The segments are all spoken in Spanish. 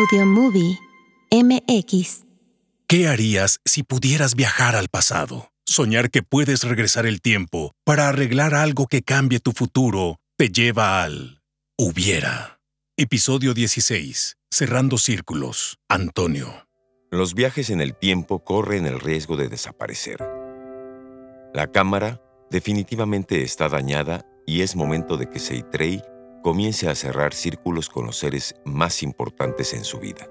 Audio Movie MX. ¿Qué harías si pudieras viajar al pasado? Soñar que puedes regresar el tiempo para arreglar algo que cambie tu futuro te lleva al hubiera. Episodio 16. Cerrando círculos. Antonio. Los viajes en el tiempo corren el riesgo de desaparecer. La cámara definitivamente está dañada y es momento de que Seitrey comience a cerrar círculos con los seres más importantes en su vida.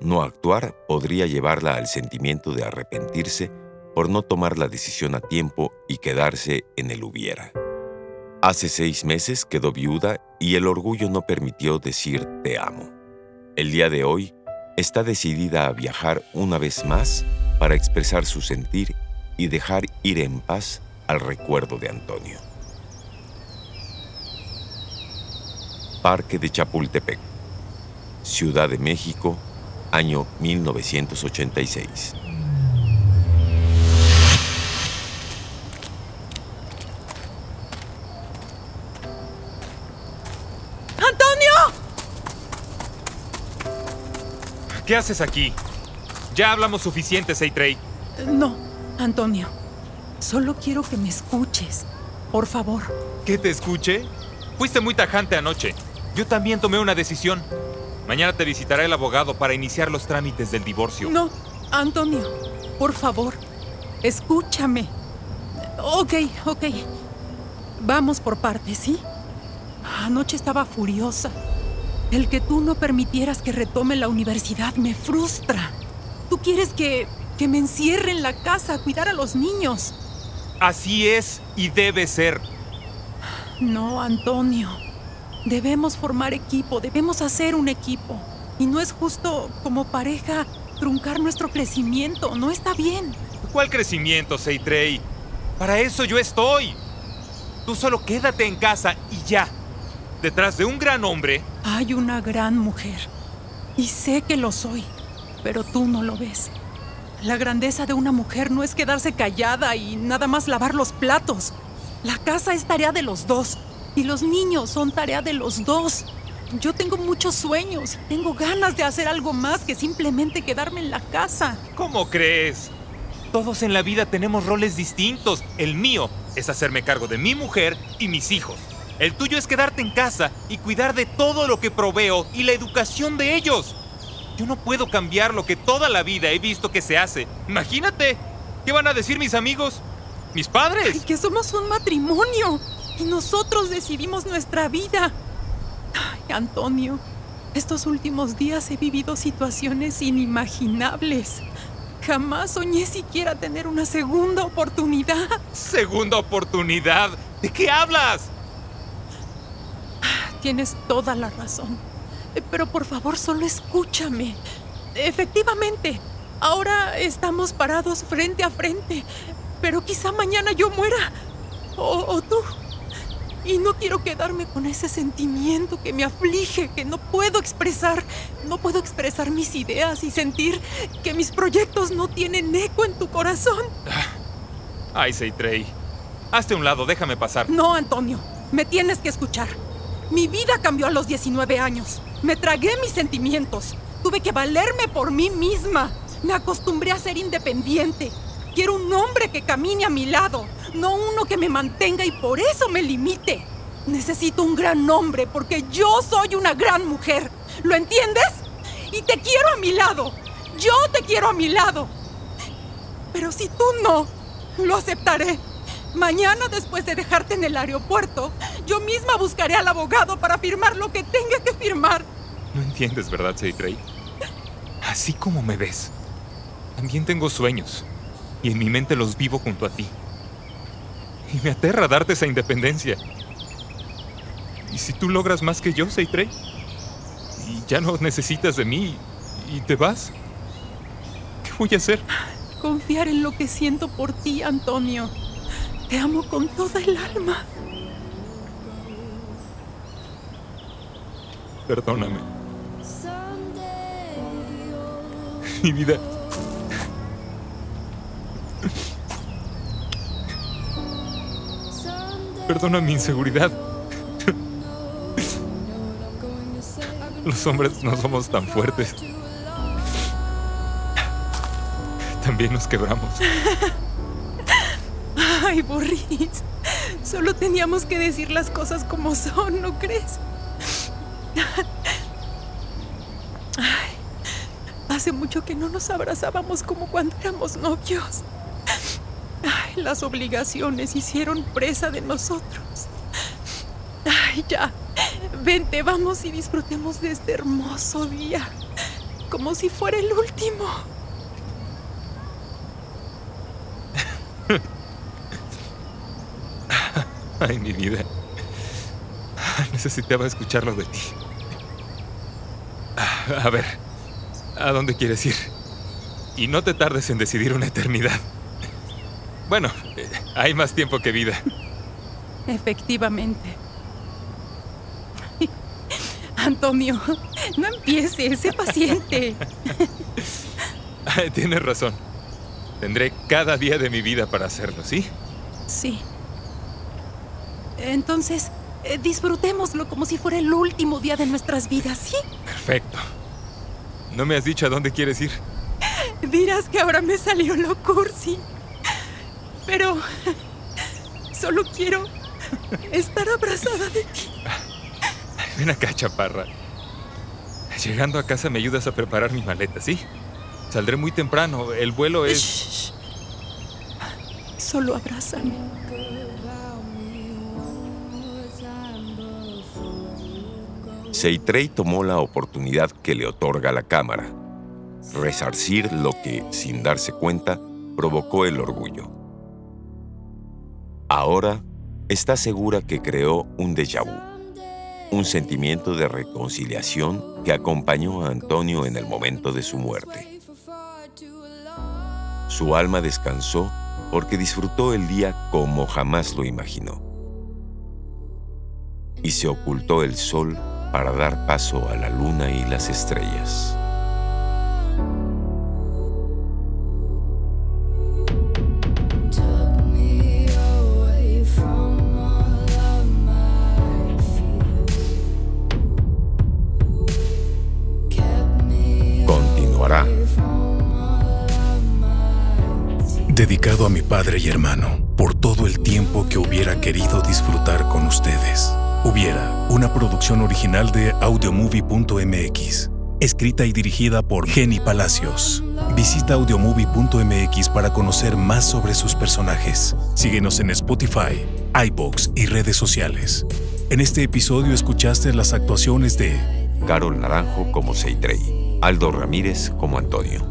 No actuar podría llevarla al sentimiento de arrepentirse por no tomar la decisión a tiempo y quedarse en el hubiera. Hace seis meses quedó viuda y el orgullo no permitió decir te amo. El día de hoy está decidida a viajar una vez más para expresar su sentir y dejar ir en paz al recuerdo de Antonio. Parque de Chapultepec, Ciudad de México, año 1986. ¡Antonio! ¿Qué haces aquí? Ya hablamos suficiente, Seitrey. No, Antonio. Solo quiero que me escuches. Por favor. ¿Que te escuche? Fuiste muy tajante anoche. Yo también tomé una decisión. Mañana te visitará el abogado para iniciar los trámites del divorcio. No, Antonio. Por favor. Escúchame. Ok, ok. Vamos por partes, ¿sí? Anoche estaba furiosa. El que tú no permitieras que retome la universidad me frustra. Tú quieres que, que me encierre en la casa a cuidar a los niños. Así es y debe ser. No, Antonio. Debemos formar equipo, debemos hacer un equipo. Y no es justo como pareja truncar nuestro crecimiento, no está bien. ¿Cuál crecimiento, Seitrey? Para eso yo estoy. Tú solo quédate en casa y ya. Detrás de un gran hombre. Hay una gran mujer. Y sé que lo soy, pero tú no lo ves. La grandeza de una mujer no es quedarse callada y nada más lavar los platos. La casa es tarea de los dos. Y los niños son tarea de los dos. Yo tengo muchos sueños. Tengo ganas de hacer algo más que simplemente quedarme en la casa. ¿Cómo crees? Todos en la vida tenemos roles distintos. El mío es hacerme cargo de mi mujer y mis hijos. El tuyo es quedarte en casa y cuidar de todo lo que proveo y la educación de ellos. Yo no puedo cambiar lo que toda la vida he visto que se hace. Imagínate. ¿Qué van a decir mis amigos? ¿Mis padres? Ay, que somos un matrimonio. Y nosotros decidimos nuestra vida. Ay, Antonio, estos últimos días he vivido situaciones inimaginables. Jamás soñé siquiera tener una segunda oportunidad. ¿Segunda oportunidad? ¿De qué hablas? Tienes toda la razón. Pero por favor, solo escúchame. Efectivamente, ahora estamos parados frente a frente. Pero quizá mañana yo muera. Y no quiero quedarme con ese sentimiento que me aflige, que no puedo expresar. No puedo expresar mis ideas y sentir que mis proyectos no tienen eco en tu corazón. Ay, Seitrey. Hazte un lado, déjame pasar. No, Antonio. Me tienes que escuchar. Mi vida cambió a los 19 años. Me tragué mis sentimientos. Tuve que valerme por mí misma. Me acostumbré a ser independiente. Quiero un hombre que camine a mi lado, no uno que me mantenga y por eso me limite. Necesito un gran hombre porque yo soy una gran mujer. ¿Lo entiendes? Y te quiero a mi lado. Yo te quiero a mi lado. Pero si tú no, lo aceptaré. Mañana, después de dejarte en el aeropuerto, yo misma buscaré al abogado para firmar lo que tenga que firmar. No entiendes, ¿verdad, Seitrey? Así como me ves, también tengo sueños y en mi mente los vivo junto a ti. Y me aterra darte esa independencia. ¿Y si tú logras más que yo, Seitrey? Y ya no necesitas de mí y te vas. ¿Qué voy a hacer? Confiar en lo que siento por ti, Antonio. Te amo con toda el alma. Perdóname. Mi vida. Perdona mi inseguridad. Los hombres no somos tan fuertes. También nos quebramos. Ay, Boris. Solo teníamos que decir las cosas como son, ¿no crees? Hace mucho que no nos abrazábamos como cuando éramos novios. Las obligaciones hicieron presa de nosotros. Ay, ya. Vente, vamos y disfrutemos de este hermoso día. Como si fuera el último. Ay, mi vida. Necesitaba escucharlo de ti. A ver, ¿a dónde quieres ir? Y no te tardes en decidir una eternidad. Bueno, eh, hay más tiempo que vida. Efectivamente. Antonio, no empieces, sé paciente. Tienes razón. Tendré cada día de mi vida para hacerlo, ¿sí? Sí. Entonces, eh, disfrutémoslo como si fuera el último día de nuestras vidas, ¿sí? Perfecto. ¿No me has dicho a dónde quieres ir? Dirás que ahora me salió lo cursi. Pero solo quiero estar abrazada de ti. Ven acá, chaparra. Llegando a casa me ayudas a preparar mi maleta, ¿sí? Saldré muy temprano. El vuelo es... Shh. Solo abrázame. Seitrey tomó la oportunidad que le otorga la cámara, resarcir lo que, sin darse cuenta, provocó el orgullo. Ahora está segura que creó un déjà vu, un sentimiento de reconciliación que acompañó a Antonio en el momento de su muerte. Su alma descansó porque disfrutó el día como jamás lo imaginó. Y se ocultó el sol para dar paso a la luna y las estrellas. A mi padre y hermano, por todo el tiempo que hubiera querido disfrutar con ustedes. Hubiera, una producción original de audiomovie.mx. Escrita y dirigida por Jenny Palacios. Visita audiomovie.mx para conocer más sobre sus personajes. Síguenos en Spotify, iBox y redes sociales. En este episodio escuchaste las actuaciones de Carol Naranjo como Seitrey, Aldo Ramírez como Antonio.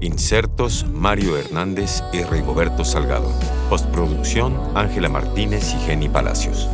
Insertos Mario Hernández y Rigoberto Salgado. Postproducción Ángela Martínez y Jenny Palacios.